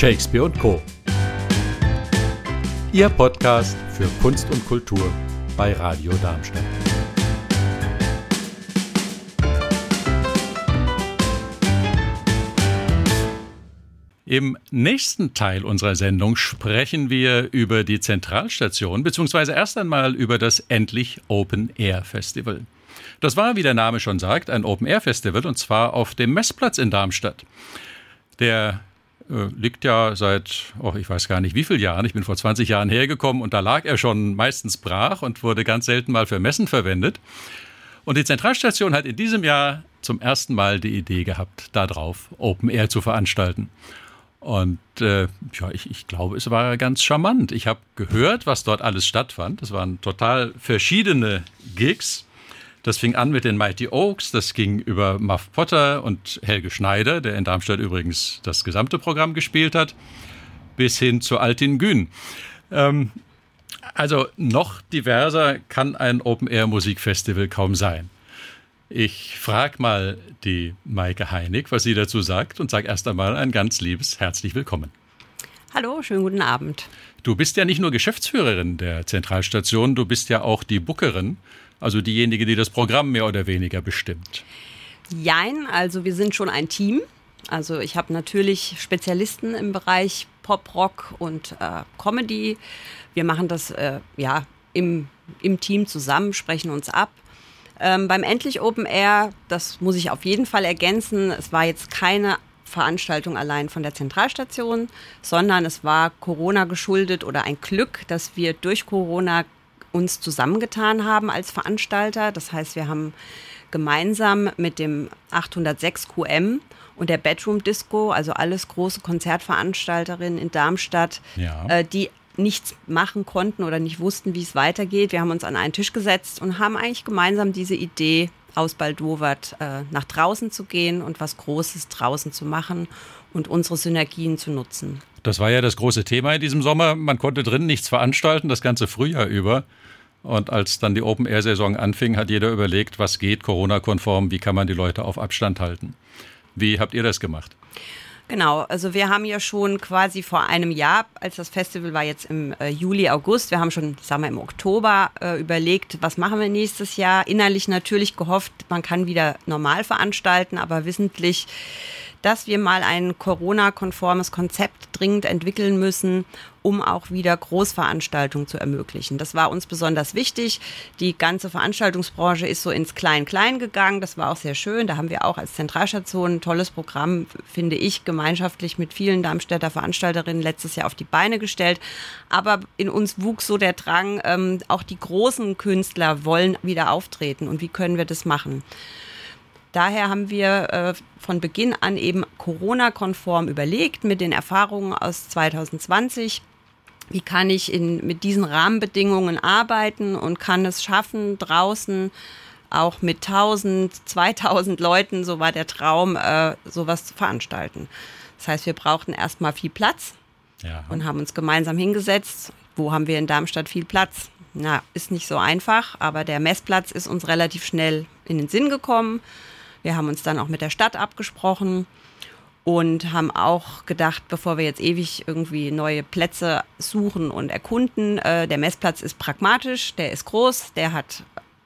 Shakespeare und Co. Ihr Podcast für Kunst und Kultur bei Radio Darmstadt. Im nächsten Teil unserer Sendung sprechen wir über die Zentralstation, beziehungsweise erst einmal über das Endlich Open Air Festival. Das war, wie der Name schon sagt, ein Open Air Festival und zwar auf dem Messplatz in Darmstadt. Der äh, liegt ja seit, oh, ich weiß gar nicht wie viele Jahren, ich bin vor 20 Jahren hergekommen und da lag er schon meistens brach und wurde ganz selten mal für Messen verwendet. Und die Zentralstation hat in diesem Jahr zum ersten Mal die Idee gehabt, darauf Open Air zu veranstalten. Und äh, ja, ich, ich glaube, es war ganz charmant. Ich habe gehört, was dort alles stattfand. Es waren total verschiedene Gigs. Das fing an mit den Mighty Oaks, das ging über Muff Potter und Helge Schneider, der in Darmstadt übrigens das gesamte Programm gespielt hat, bis hin zu Altin Gün. Ähm, also noch diverser kann ein Open-Air-Musikfestival kaum sein. Ich frage mal die Maike Heinig, was sie dazu sagt und sage erst einmal ein ganz liebes herzlich willkommen. Hallo, schönen guten Abend. Du bist ja nicht nur Geschäftsführerin der Zentralstation, du bist ja auch die Bookerin, also diejenige, die das Programm mehr oder weniger bestimmt. Jein, also wir sind schon ein Team. Also ich habe natürlich Spezialisten im Bereich Pop, Rock und äh, Comedy. Wir machen das äh, ja im, im Team zusammen, sprechen uns ab. Ähm, beim Endlich Open Air, das muss ich auf jeden Fall ergänzen, es war jetzt keine Veranstaltung allein von der Zentralstation, sondern es war Corona geschuldet oder ein Glück, dass wir durch Corona uns zusammengetan haben als Veranstalter. Das heißt, wir haben gemeinsam mit dem 806 QM und der Bedroom Disco, also alles große Konzertveranstalterinnen in Darmstadt, ja. äh, die nichts machen konnten oder nicht wussten, wie es weitergeht. Wir haben uns an einen Tisch gesetzt und haben eigentlich gemeinsam diese Idee aus Baldowert äh, nach draußen zu gehen und was Großes draußen zu machen und unsere Synergien zu nutzen. Das war ja das große Thema in diesem Sommer. Man konnte drin nichts veranstalten, das ganze Frühjahr über. Und als dann die Open-Air-Saison anfing, hat jeder überlegt, was geht Corona-konform, wie kann man die Leute auf Abstand halten. Wie habt ihr das gemacht? Genau, also wir haben ja schon quasi vor einem Jahr, als das Festival war jetzt im äh, Juli, August, wir haben schon, sagen wir, im Oktober äh, überlegt, was machen wir nächstes Jahr. Innerlich natürlich gehofft, man kann wieder normal veranstalten, aber wissentlich dass wir mal ein Corona-konformes Konzept dringend entwickeln müssen, um auch wieder Großveranstaltungen zu ermöglichen. Das war uns besonders wichtig. Die ganze Veranstaltungsbranche ist so ins Klein-Klein gegangen. Das war auch sehr schön. Da haben wir auch als Zentralstation ein tolles Programm, finde ich, gemeinschaftlich mit vielen Darmstädter Veranstalterinnen letztes Jahr auf die Beine gestellt. Aber in uns wuchs so der Drang, ähm, auch die großen Künstler wollen wieder auftreten. Und wie können wir das machen? Daher haben wir äh, von Beginn an eben Corona-konform überlegt mit den Erfahrungen aus 2020. Wie kann ich in, mit diesen Rahmenbedingungen arbeiten und kann es schaffen, draußen auch mit 1000, 2000 Leuten, so war der Traum, äh, sowas zu veranstalten. Das heißt, wir brauchten erstmal viel Platz ja. und haben uns gemeinsam hingesetzt. Wo haben wir in Darmstadt viel Platz? Na, ist nicht so einfach, aber der Messplatz ist uns relativ schnell in den Sinn gekommen. Wir haben uns dann auch mit der Stadt abgesprochen und haben auch gedacht, bevor wir jetzt ewig irgendwie neue Plätze suchen und erkunden, äh, der Messplatz ist pragmatisch, der ist groß, der hat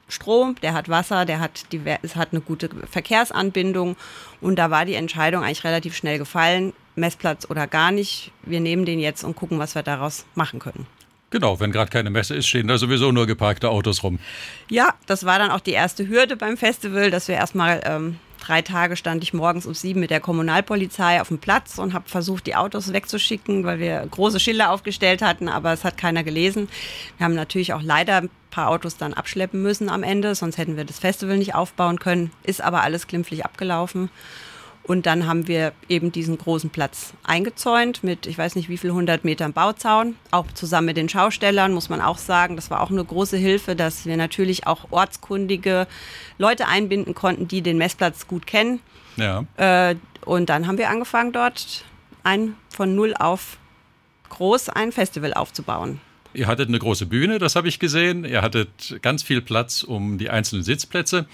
Strom, der hat Wasser, der hat, es hat eine gute Verkehrsanbindung und da war die Entscheidung eigentlich relativ schnell gefallen, Messplatz oder gar nicht. Wir nehmen den jetzt und gucken, was wir daraus machen können. Genau, wenn gerade keine Messe ist, stehen da sowieso nur geparkte Autos rum. Ja, das war dann auch die erste Hürde beim Festival, dass wir erstmal ähm, drei Tage stand ich morgens um sieben mit der Kommunalpolizei auf dem Platz und habe versucht, die Autos wegzuschicken, weil wir große Schilder aufgestellt hatten, aber es hat keiner gelesen. Wir haben natürlich auch leider ein paar Autos dann abschleppen müssen am Ende, sonst hätten wir das Festival nicht aufbauen können. Ist aber alles glimpflich abgelaufen. Und dann haben wir eben diesen großen Platz eingezäunt mit, ich weiß nicht wie viel, 100 Metern Bauzaun. Auch zusammen mit den Schaustellern, muss man auch sagen. Das war auch eine große Hilfe, dass wir natürlich auch ortskundige Leute einbinden konnten, die den Messplatz gut kennen. Ja. Äh, und dann haben wir angefangen, dort ein von null auf groß ein Festival aufzubauen. Ihr hattet eine große Bühne, das habe ich gesehen. Ihr hattet ganz viel Platz um die einzelnen Sitzplätze.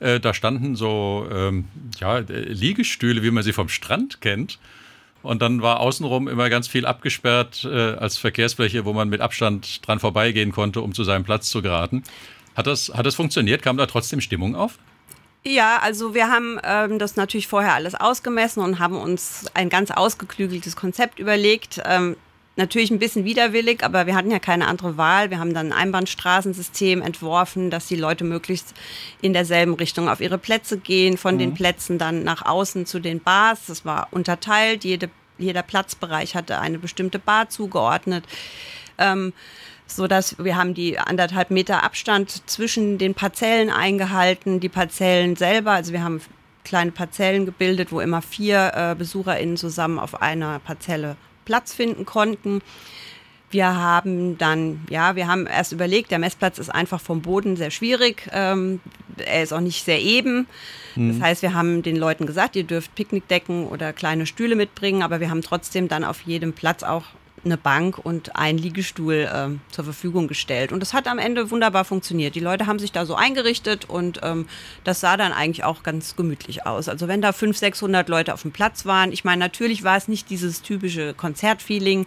Äh, da standen so ähm, ja, Liegestühle, wie man sie vom Strand kennt. Und dann war außenrum immer ganz viel abgesperrt äh, als Verkehrsfläche, wo man mit Abstand dran vorbeigehen konnte, um zu seinem Platz zu geraten. Hat das, hat das funktioniert? Kam da trotzdem Stimmung auf? Ja, also wir haben ähm, das natürlich vorher alles ausgemessen und haben uns ein ganz ausgeklügeltes Konzept überlegt. Ähm, natürlich ein bisschen widerwillig, aber wir hatten ja keine andere Wahl. Wir haben dann ein Einbahnstraßensystem entworfen, dass die Leute möglichst in derselben Richtung auf ihre Plätze gehen, von mhm. den Plätzen dann nach außen zu den Bars. Das war unterteilt. Jede, jeder Platzbereich hatte eine bestimmte Bar zugeordnet. Ähm, so dass wir haben die anderthalb Meter Abstand zwischen den Parzellen eingehalten, die Parzellen selber, also wir haben kleine Parzellen gebildet, wo immer vier äh, BesucherInnen zusammen auf einer Parzelle Platz finden konnten. Wir haben dann, ja, wir haben erst überlegt, der Messplatz ist einfach vom Boden sehr schwierig. Ähm, er ist auch nicht sehr eben. Mhm. Das heißt, wir haben den Leuten gesagt, ihr dürft Picknickdecken oder kleine Stühle mitbringen, aber wir haben trotzdem dann auf jedem Platz auch eine Bank und ein Liegestuhl äh, zur Verfügung gestellt. Und das hat am Ende wunderbar funktioniert. Die Leute haben sich da so eingerichtet und ähm, das sah dann eigentlich auch ganz gemütlich aus. Also wenn da 500, 600 Leute auf dem Platz waren, ich meine, natürlich war es nicht dieses typische Konzertfeeling.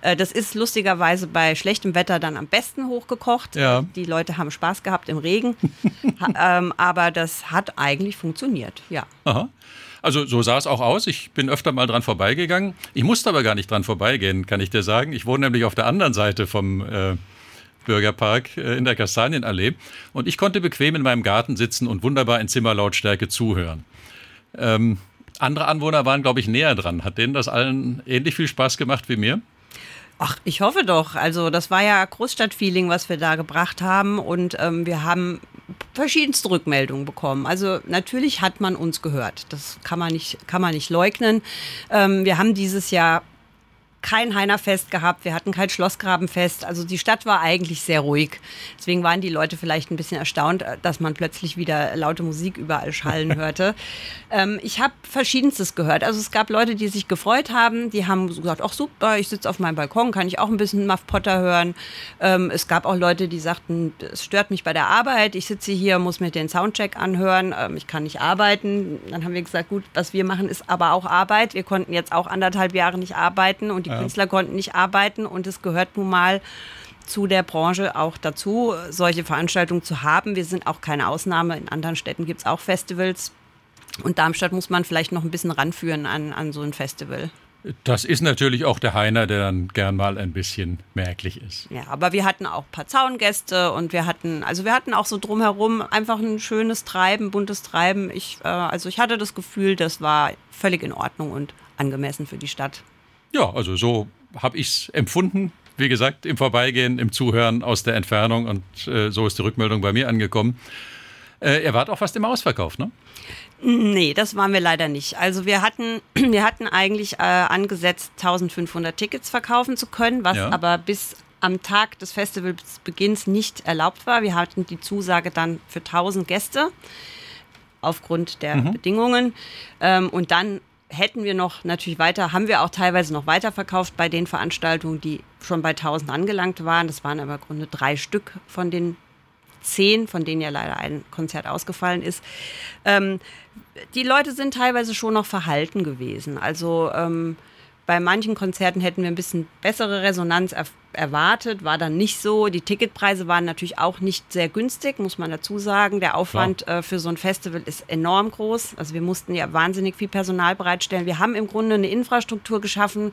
Äh, das ist lustigerweise bei schlechtem Wetter dann am besten hochgekocht. Ja. Die Leute haben Spaß gehabt im Regen. ähm, aber das hat eigentlich funktioniert, ja. Aha. Also so sah es auch aus. Ich bin öfter mal dran vorbeigegangen. Ich musste aber gar nicht dran vorbeigehen, kann ich dir sagen. Ich wohne nämlich auf der anderen Seite vom äh, Bürgerpark äh, in der Kastanienallee und ich konnte bequem in meinem Garten sitzen und wunderbar in Zimmerlautstärke zuhören. Ähm, andere Anwohner waren, glaube ich, näher dran. Hat denen das allen ähnlich viel Spaß gemacht wie mir? Ach, ich hoffe doch. Also das war ja Großstadtfeeling, was wir da gebracht haben. Und ähm, wir haben verschiedenste Rückmeldungen bekommen. Also natürlich hat man uns gehört. Das kann man nicht, kann man nicht leugnen. Ähm, wir haben dieses Jahr kein Heinerfest gehabt, wir hatten kein Schlossgrabenfest. Also die Stadt war eigentlich sehr ruhig. Deswegen waren die Leute vielleicht ein bisschen erstaunt, dass man plötzlich wieder laute Musik überall schallen hörte. ähm, ich habe verschiedenstes gehört. Also es gab Leute, die sich gefreut haben, die haben gesagt, ach super, ich sitze auf meinem Balkon, kann ich auch ein bisschen Muff Potter hören. Ähm, es gab auch Leute, die sagten, es stört mich bei der Arbeit, ich sitze hier, muss mir den Soundcheck anhören, ähm, ich kann nicht arbeiten. Dann haben wir gesagt, gut, was wir machen, ist aber auch Arbeit. Wir konnten jetzt auch anderthalb Jahre nicht arbeiten und die ja. Künstler konnten nicht arbeiten und es gehört nun mal zu der Branche auch dazu, solche Veranstaltungen zu haben. Wir sind auch keine Ausnahme. In anderen Städten gibt es auch Festivals. Und Darmstadt muss man vielleicht noch ein bisschen ranführen an, an so ein Festival. Das ist natürlich auch der Heiner, der dann gern mal ein bisschen merklich ist. Ja, aber wir hatten auch ein paar Zaungäste und wir hatten, also wir hatten auch so drumherum einfach ein schönes Treiben, buntes Treiben. Ich, äh, also ich hatte das Gefühl, das war völlig in Ordnung und angemessen für die Stadt. Ja, also so habe ich es empfunden. Wie gesagt, im Vorbeigehen, im Zuhören aus der Entfernung und äh, so ist die Rückmeldung bei mir angekommen. Äh, ihr wart auch fast im Ausverkauf, ne? Nee, das waren wir leider nicht. Also wir hatten, wir hatten eigentlich äh, angesetzt, 1500 Tickets verkaufen zu können, was ja. aber bis am Tag des Festivalbeginns nicht erlaubt war. Wir hatten die Zusage dann für 1000 Gäste aufgrund der mhm. Bedingungen. Ähm, und dann hätten wir noch natürlich weiter, haben wir auch teilweise noch weiterverkauft bei den Veranstaltungen, die schon bei 1000 angelangt waren. Das waren aber im Grunde drei Stück von den zehn, von denen ja leider ein Konzert ausgefallen ist. Ähm, die Leute sind teilweise schon noch verhalten gewesen. Also ähm, bei manchen Konzerten hätten wir ein bisschen bessere Resonanz er erwartet, war dann nicht so. Die Ticketpreise waren natürlich auch nicht sehr günstig, muss man dazu sagen. Der Aufwand äh, für so ein Festival ist enorm groß. Also wir mussten ja wahnsinnig viel Personal bereitstellen. Wir haben im Grunde eine Infrastruktur geschaffen,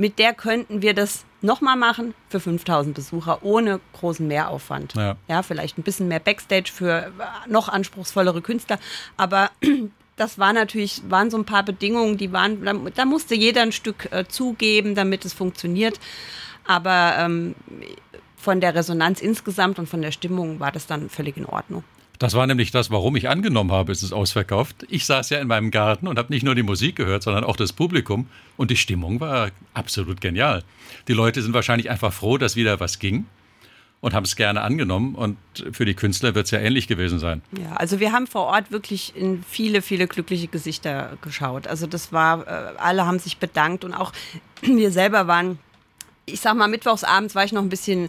mit der könnten wir das nochmal machen für 5000 Besucher ohne großen Mehraufwand. Ja. ja, vielleicht ein bisschen mehr Backstage für noch anspruchsvollere Künstler, aber das war natürlich, waren so ein paar Bedingungen, die waren, da, da musste jeder ein Stück äh, zugeben, damit es funktioniert. Aber ähm, von der Resonanz insgesamt und von der Stimmung war das dann völlig in Ordnung. Das war nämlich das, warum ich angenommen habe, es ist ausverkauft. Ich saß ja in meinem Garten und habe nicht nur die Musik gehört, sondern auch das Publikum. Und die Stimmung war absolut genial. Die Leute sind wahrscheinlich einfach froh, dass wieder was ging und haben es gerne angenommen. Und für die Künstler wird es ja ähnlich gewesen sein. Ja, also wir haben vor Ort wirklich in viele, viele glückliche Gesichter geschaut. Also das war, äh, alle haben sich bedankt und auch wir selber waren, ich sag mal, mittwochsabends war ich noch ein bisschen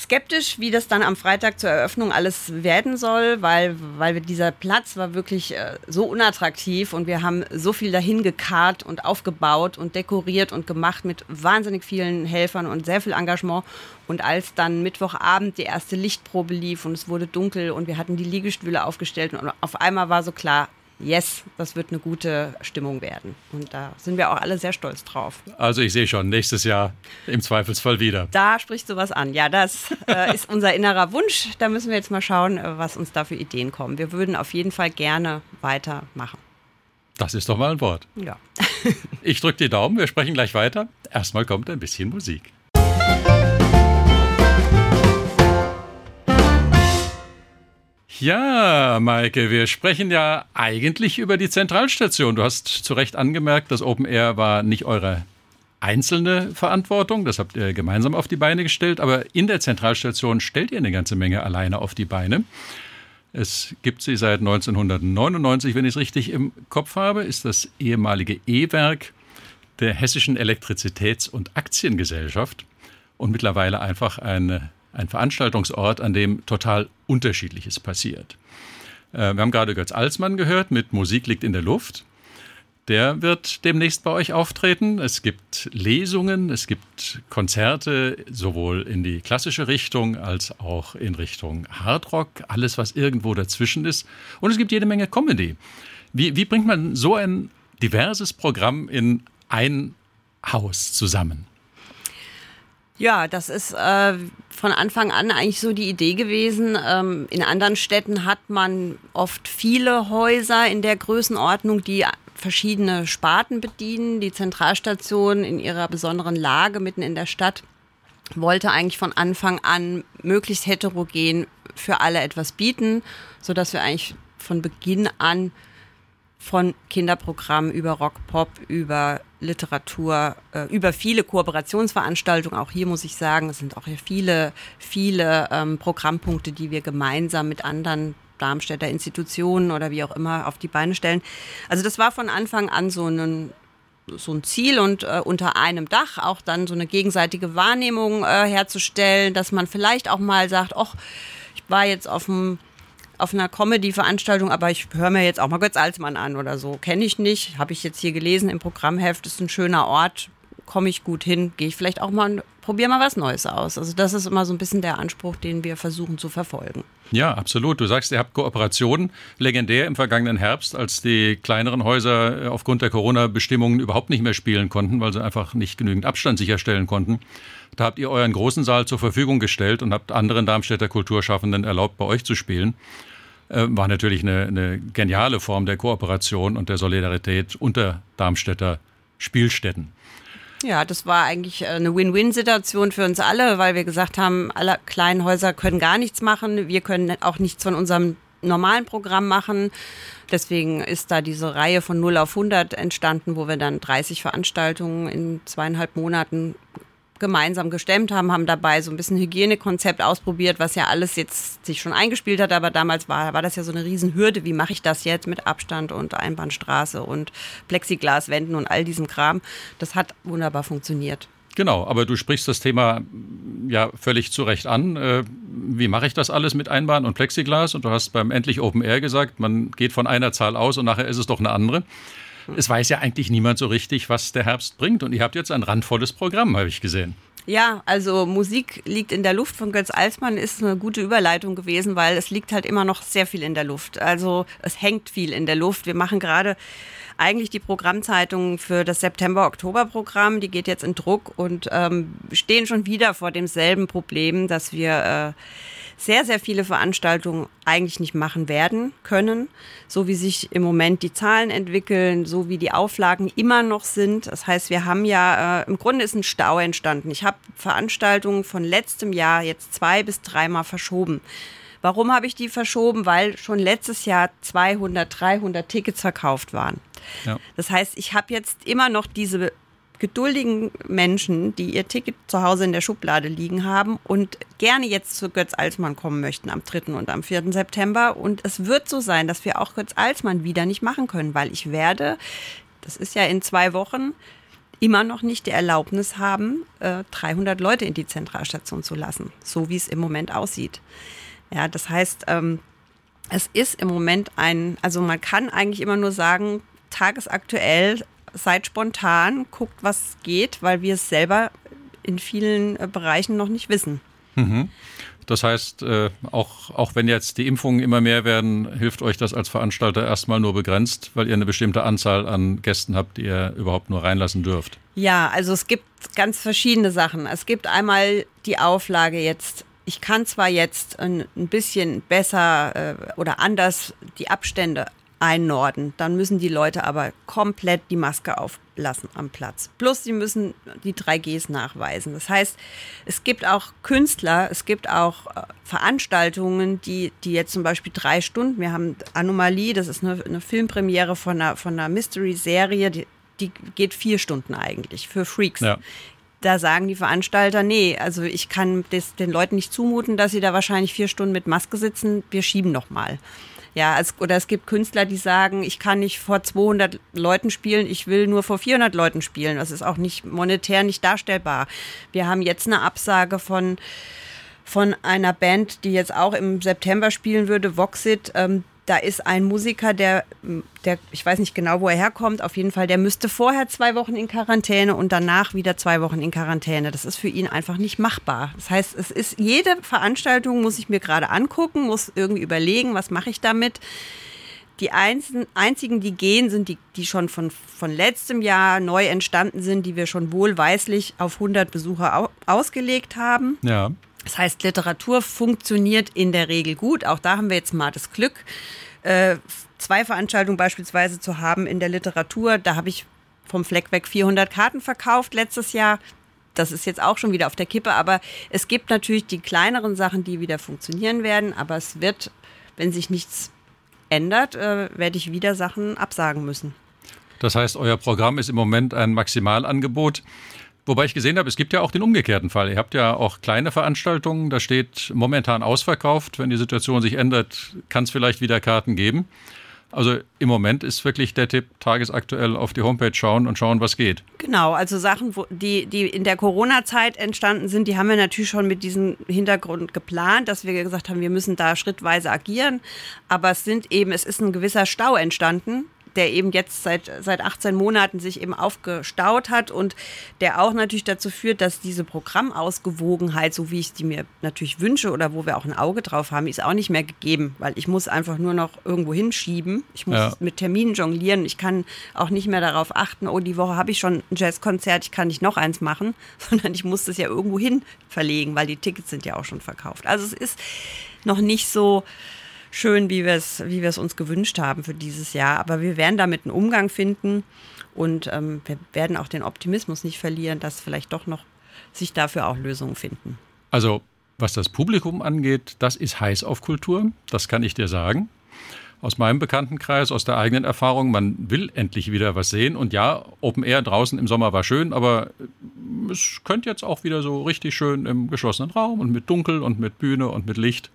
skeptisch, wie das dann am Freitag zur Eröffnung alles werden soll, weil, weil dieser Platz war wirklich äh, so unattraktiv und wir haben so viel dahin gekarrt und aufgebaut und dekoriert und gemacht mit wahnsinnig vielen Helfern und sehr viel Engagement. Und als dann Mittwochabend die erste Lichtprobe lief und es wurde dunkel und wir hatten die Liegestühle aufgestellt und auf einmal war so klar, yes, das wird eine gute Stimmung werden. Und da sind wir auch alle sehr stolz drauf. Also ich sehe schon, nächstes Jahr im Zweifelsfall wieder. Da sprichst du was an. Ja, das äh, ist unser innerer Wunsch. Da müssen wir jetzt mal schauen, äh, was uns da für Ideen kommen. Wir würden auf jeden Fall gerne weitermachen. Das ist doch mal ein Wort. Ja. ich drücke die Daumen, wir sprechen gleich weiter. Erstmal kommt ein bisschen Musik. Ja, Maike, wir sprechen ja eigentlich über die Zentralstation. Du hast zu Recht angemerkt, das Open Air war nicht eure einzelne Verantwortung, das habt ihr gemeinsam auf die Beine gestellt, aber in der Zentralstation stellt ihr eine ganze Menge alleine auf die Beine. Es gibt sie seit 1999, wenn ich es richtig im Kopf habe, ist das ehemalige E-Werk der Hessischen Elektrizitäts- und Aktiengesellschaft und mittlerweile einfach eine ein Veranstaltungsort, an dem total Unterschiedliches passiert. Äh, wir haben gerade Götz Alsmann gehört mit Musik liegt in der Luft. Der wird demnächst bei euch auftreten. Es gibt Lesungen, es gibt Konzerte, sowohl in die klassische Richtung als auch in Richtung Hardrock, alles, was irgendwo dazwischen ist. Und es gibt jede Menge Comedy. Wie, wie bringt man so ein diverses Programm in ein Haus zusammen? Ja, das ist äh, von Anfang an eigentlich so die Idee gewesen. Ähm, in anderen Städten hat man oft viele Häuser in der Größenordnung, die verschiedene Sparten bedienen. Die Zentralstation in ihrer besonderen Lage mitten in der Stadt wollte eigentlich von Anfang an möglichst heterogen für alle etwas bieten, sodass wir eigentlich von Beginn an von Kinderprogrammen über Rock, Pop, über Literatur, äh, über viele Kooperationsveranstaltungen. Auch hier muss ich sagen, es sind auch hier viele, viele ähm, Programmpunkte, die wir gemeinsam mit anderen Darmstädter Institutionen oder wie auch immer auf die Beine stellen. Also das war von Anfang an so ein, so ein Ziel und äh, unter einem Dach auch dann so eine gegenseitige Wahrnehmung äh, herzustellen, dass man vielleicht auch mal sagt, ach, ich war jetzt auf dem auf einer Comedy-Veranstaltung, aber ich höre mir jetzt auch mal Götz Alsmann an oder so. Kenne ich nicht, habe ich jetzt hier gelesen im Programmheft, ist ein schöner Ort, komme ich gut hin, gehe ich vielleicht auch mal, probiere mal was Neues aus. Also das ist immer so ein bisschen der Anspruch, den wir versuchen zu verfolgen. Ja, absolut. Du sagst, ihr habt Kooperationen legendär im vergangenen Herbst, als die kleineren Häuser äh, aufgrund der Corona-Bestimmungen überhaupt nicht mehr spielen konnten, weil sie einfach nicht genügend Abstand sicherstellen konnten. Da habt ihr euren großen Saal zur Verfügung gestellt und habt anderen Darmstädter Kulturschaffenden erlaubt, bei euch zu spielen. Äh, war natürlich eine, eine geniale Form der Kooperation und der Solidarität unter Darmstädter Spielstätten. Ja, das war eigentlich eine Win-Win-Situation für uns alle, weil wir gesagt haben, alle kleinen Häuser können gar nichts machen. Wir können auch nichts von unserem normalen Programm machen. Deswegen ist da diese Reihe von 0 auf 100 entstanden, wo wir dann 30 Veranstaltungen in zweieinhalb Monaten gemeinsam gestemmt haben, haben dabei so ein bisschen Hygienekonzept ausprobiert, was ja alles jetzt sich schon eingespielt hat, aber damals war, war das ja so eine Riesenhürde. Wie mache ich das jetzt mit Abstand und Einbahnstraße und Plexiglaswänden und all diesem Kram? Das hat wunderbar funktioniert. Genau, aber du sprichst das Thema ja völlig zu Recht an. Äh, wie mache ich das alles mit Einbahn und Plexiglas? Und du hast beim Endlich Open Air gesagt, man geht von einer Zahl aus und nachher ist es doch eine andere. Es weiß ja eigentlich niemand so richtig, was der Herbst bringt. Und ihr habt jetzt ein randvolles Programm, habe ich gesehen. Ja, also Musik liegt in der Luft von Götz Alsmann ist eine gute Überleitung gewesen, weil es liegt halt immer noch sehr viel in der Luft. Also es hängt viel in der Luft. Wir machen gerade eigentlich die Programmzeitung für das September-Oktober-Programm. Die geht jetzt in Druck und ähm, stehen schon wieder vor demselben Problem, dass wir äh, sehr, sehr viele Veranstaltungen eigentlich nicht machen werden können, so wie sich im Moment die Zahlen entwickeln, so wie die Auflagen immer noch sind. Das heißt, wir haben ja, äh, im Grunde ist ein Stau entstanden. Ich habe Veranstaltungen von letztem Jahr jetzt zwei bis dreimal verschoben. Warum habe ich die verschoben? Weil schon letztes Jahr 200, 300 Tickets verkauft waren. Ja. Das heißt, ich habe jetzt immer noch diese geduldigen Menschen, die ihr Ticket zu Hause in der Schublade liegen haben und gerne jetzt zu Götz Alsmann kommen möchten am 3. und am 4. September. Und es wird so sein, dass wir auch Götz Alsmann wieder nicht machen können, weil ich werde, das ist ja in zwei Wochen, immer noch nicht die Erlaubnis haben, 300 Leute in die Zentralstation zu lassen, so wie es im Moment aussieht. Ja, das heißt, ähm, es ist im Moment ein, also man kann eigentlich immer nur sagen, tagesaktuell, seid spontan, guckt, was geht, weil wir es selber in vielen äh, Bereichen noch nicht wissen. Mhm. Das heißt, äh, auch, auch wenn jetzt die Impfungen immer mehr werden, hilft euch das als Veranstalter erstmal nur begrenzt, weil ihr eine bestimmte Anzahl an Gästen habt, die ihr überhaupt nur reinlassen dürft. Ja, also es gibt ganz verschiedene Sachen. Es gibt einmal die Auflage jetzt, ich kann zwar jetzt ein, ein bisschen besser äh, oder anders die Abstände einnorden. Dann müssen die Leute aber komplett die Maske auflassen am Platz. Plus, sie müssen die 3Gs nachweisen. Das heißt, es gibt auch Künstler, es gibt auch äh, Veranstaltungen, die, die jetzt zum Beispiel drei Stunden, wir haben Anomalie, das ist eine, eine Filmpremiere von einer, von einer Mystery-Serie, die, die geht vier Stunden eigentlich für Freaks. Ja da sagen die Veranstalter, nee, also ich kann das den Leuten nicht zumuten, dass sie da wahrscheinlich vier Stunden mit Maske sitzen. Wir schieben noch mal. Ja, es, oder es gibt Künstler, die sagen, ich kann nicht vor 200 Leuten spielen, ich will nur vor 400 Leuten spielen. Das ist auch nicht monetär nicht darstellbar. Wir haben jetzt eine Absage von von einer Band, die jetzt auch im September spielen würde, Voxit, ähm, da ist ein Musiker, der, der, ich weiß nicht genau, wo er herkommt, auf jeden Fall, der müsste vorher zwei Wochen in Quarantäne und danach wieder zwei Wochen in Quarantäne. Das ist für ihn einfach nicht machbar. Das heißt, es ist jede Veranstaltung muss ich mir gerade angucken, muss irgendwie überlegen, was mache ich damit. Die einzigen, die gehen, sind die, die schon von, von letztem Jahr neu entstanden sind, die wir schon wohlweislich auf 100 Besucher ausgelegt haben. Ja. Das heißt, Literatur funktioniert in der Regel gut. Auch da haben wir jetzt mal das Glück, äh, zwei Veranstaltungen beispielsweise zu haben in der Literatur. Da habe ich vom Fleck weg 400 Karten verkauft letztes Jahr. Das ist jetzt auch schon wieder auf der Kippe, aber es gibt natürlich die kleineren Sachen, die wieder funktionieren werden. Aber es wird, wenn sich nichts ändert, äh, werde ich wieder Sachen absagen müssen. Das heißt, euer Programm ist im Moment ein Maximalangebot. Wobei ich gesehen habe, es gibt ja auch den umgekehrten Fall. Ihr habt ja auch kleine Veranstaltungen, da steht momentan ausverkauft. Wenn die Situation sich ändert, kann es vielleicht wieder Karten geben. Also im Moment ist wirklich der Tipp, tagesaktuell auf die Homepage schauen und schauen, was geht. Genau, also Sachen, die, die in der Corona-Zeit entstanden sind, die haben wir natürlich schon mit diesem Hintergrund geplant, dass wir gesagt haben, wir müssen da schrittweise agieren. Aber es sind eben, es ist ein gewisser Stau entstanden der eben jetzt seit, seit 18 Monaten sich eben aufgestaut hat und der auch natürlich dazu führt, dass diese Programmausgewogenheit, so wie ich die mir natürlich wünsche oder wo wir auch ein Auge drauf haben, ist auch nicht mehr gegeben, weil ich muss einfach nur noch irgendwo hinschieben. Ich muss ja. mit Terminen jonglieren. Ich kann auch nicht mehr darauf achten, oh, die Woche habe ich schon ein Jazzkonzert, ich kann nicht noch eins machen, sondern ich muss das ja irgendwo hin verlegen, weil die Tickets sind ja auch schon verkauft. Also es ist noch nicht so, schön, wie wir es wie uns gewünscht haben für dieses Jahr. Aber wir werden damit einen Umgang finden und ähm, wir werden auch den Optimismus nicht verlieren, dass vielleicht doch noch sich dafür auch Lösungen finden. Also was das Publikum angeht, das ist heiß auf Kultur, das kann ich dir sagen. Aus meinem Bekanntenkreis, aus der eigenen Erfahrung, man will endlich wieder was sehen. Und ja, Open Air draußen im Sommer war schön, aber es könnte jetzt auch wieder so richtig schön im geschlossenen Raum und mit Dunkel und mit Bühne und mit Licht.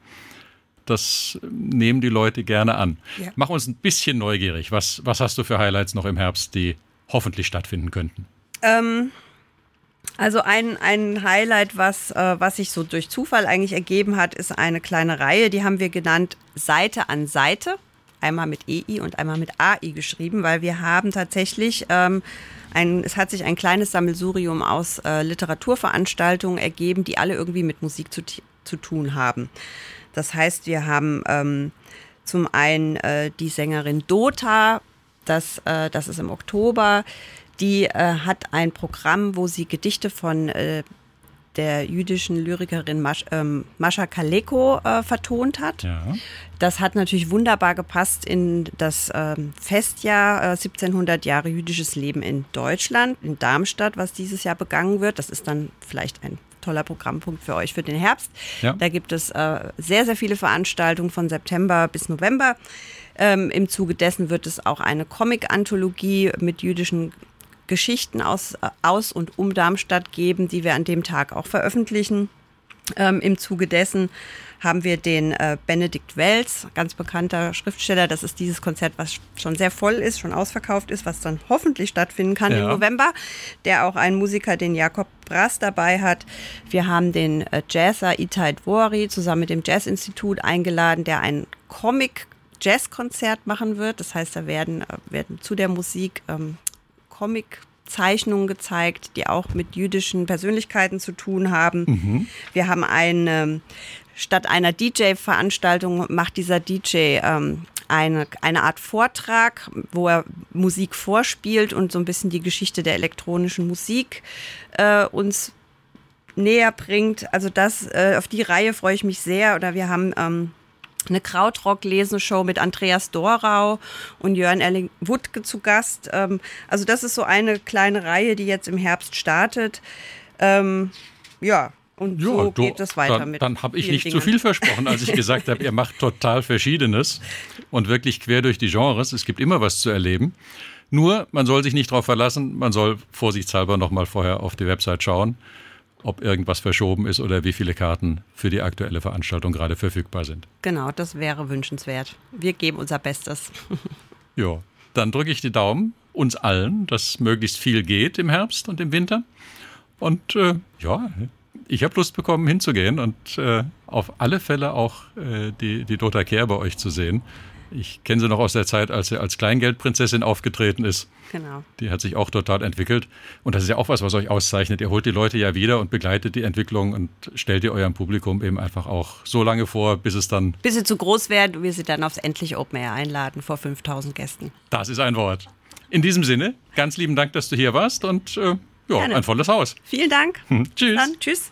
Das nehmen die Leute gerne an. Ja. Mach uns ein bisschen neugierig. Was, was hast du für Highlights noch im Herbst, die hoffentlich stattfinden könnten? Ähm, also ein, ein Highlight, was, äh, was sich so durch Zufall eigentlich ergeben hat, ist eine kleine Reihe, die haben wir genannt Seite an Seite. Einmal mit EI und einmal mit AI geschrieben, weil wir haben tatsächlich ähm, ein, es hat sich ein kleines Sammelsurium aus äh, Literaturveranstaltungen ergeben, die alle irgendwie mit Musik zu, zu tun haben. Das heißt, wir haben ähm, zum einen äh, die Sängerin Dota, das, äh, das ist im Oktober. Die äh, hat ein Programm, wo sie Gedichte von äh, der jüdischen Lyrikerin Masch, ähm, Mascha Kaleko äh, vertont hat. Ja. Das hat natürlich wunderbar gepasst in das ähm, Festjahr äh, 1700 Jahre jüdisches Leben in Deutschland, in Darmstadt, was dieses Jahr begangen wird. Das ist dann vielleicht ein toller Programmpunkt für euch für den Herbst. Ja. Da gibt es äh, sehr, sehr viele Veranstaltungen von September bis November. Ähm, Im Zuge dessen wird es auch eine Comic-Anthologie mit jüdischen Geschichten aus, äh, aus und um Darmstadt geben, die wir an dem Tag auch veröffentlichen. Ähm, Im Zuge dessen haben wir den äh, Benedikt Wells, ganz bekannter Schriftsteller. Das ist dieses Konzert, was schon sehr voll ist, schon ausverkauft ist, was dann hoffentlich stattfinden kann ja. im November. Der auch einen Musiker, den Jakob Brass dabei hat. Wir haben den äh, Jazzer Itai Dwori zusammen mit dem Jazzinstitut eingeladen, der ein Comic Jazzkonzert machen wird. Das heißt, da werden, äh, werden zu der Musik ähm, Comic Zeichnungen gezeigt, die auch mit jüdischen Persönlichkeiten zu tun haben. Mhm. Wir haben eine, statt einer DJ-Veranstaltung macht dieser DJ ähm, eine, eine Art Vortrag, wo er Musik vorspielt und so ein bisschen die Geschichte der elektronischen Musik äh, uns näher bringt. Also das, äh, auf die Reihe freue ich mich sehr. Oder wir haben ähm, eine Krautrock-Lesenshow mit Andreas Dorau und Jörn Erling Wuttke zu Gast. Ähm, also das ist so eine kleine Reihe, die jetzt im Herbst startet. Ähm, ja, und ja, so geht es weiter dann, mit. Dann habe ich nicht Dingen. zu viel versprochen, als ich gesagt habe, ihr macht total Verschiedenes und wirklich quer durch die Genres. Es gibt immer was zu erleben. Nur, man soll sich nicht darauf verlassen, man soll vorsichtshalber nochmal vorher auf die Website schauen ob irgendwas verschoben ist oder wie viele Karten für die aktuelle Veranstaltung gerade verfügbar sind. Genau, das wäre wünschenswert. Wir geben unser Bestes. ja, dann drücke ich die Daumen uns allen, dass möglichst viel geht im Herbst und im Winter. Und äh, ja, ich habe Lust bekommen, hinzugehen und äh, auf alle Fälle auch äh, die, die Dota Kehr bei euch zu sehen. Ich kenne sie noch aus der Zeit, als sie als Kleingeldprinzessin aufgetreten ist. Genau. Die hat sich auch total entwickelt. Und das ist ja auch was, was euch auszeichnet. Ihr holt die Leute ja wieder und begleitet die Entwicklung und stellt ihr eurem Publikum eben einfach auch so lange vor, bis es dann. Bis sie zu groß werden und wir sie dann aufs Endlich Open Air einladen vor 5000 Gästen. Das ist ein Wort. In diesem Sinne, ganz lieben Dank, dass du hier warst und äh, ja, ein volles Haus. Vielen Dank. Hm, tschüss. Dann, tschüss.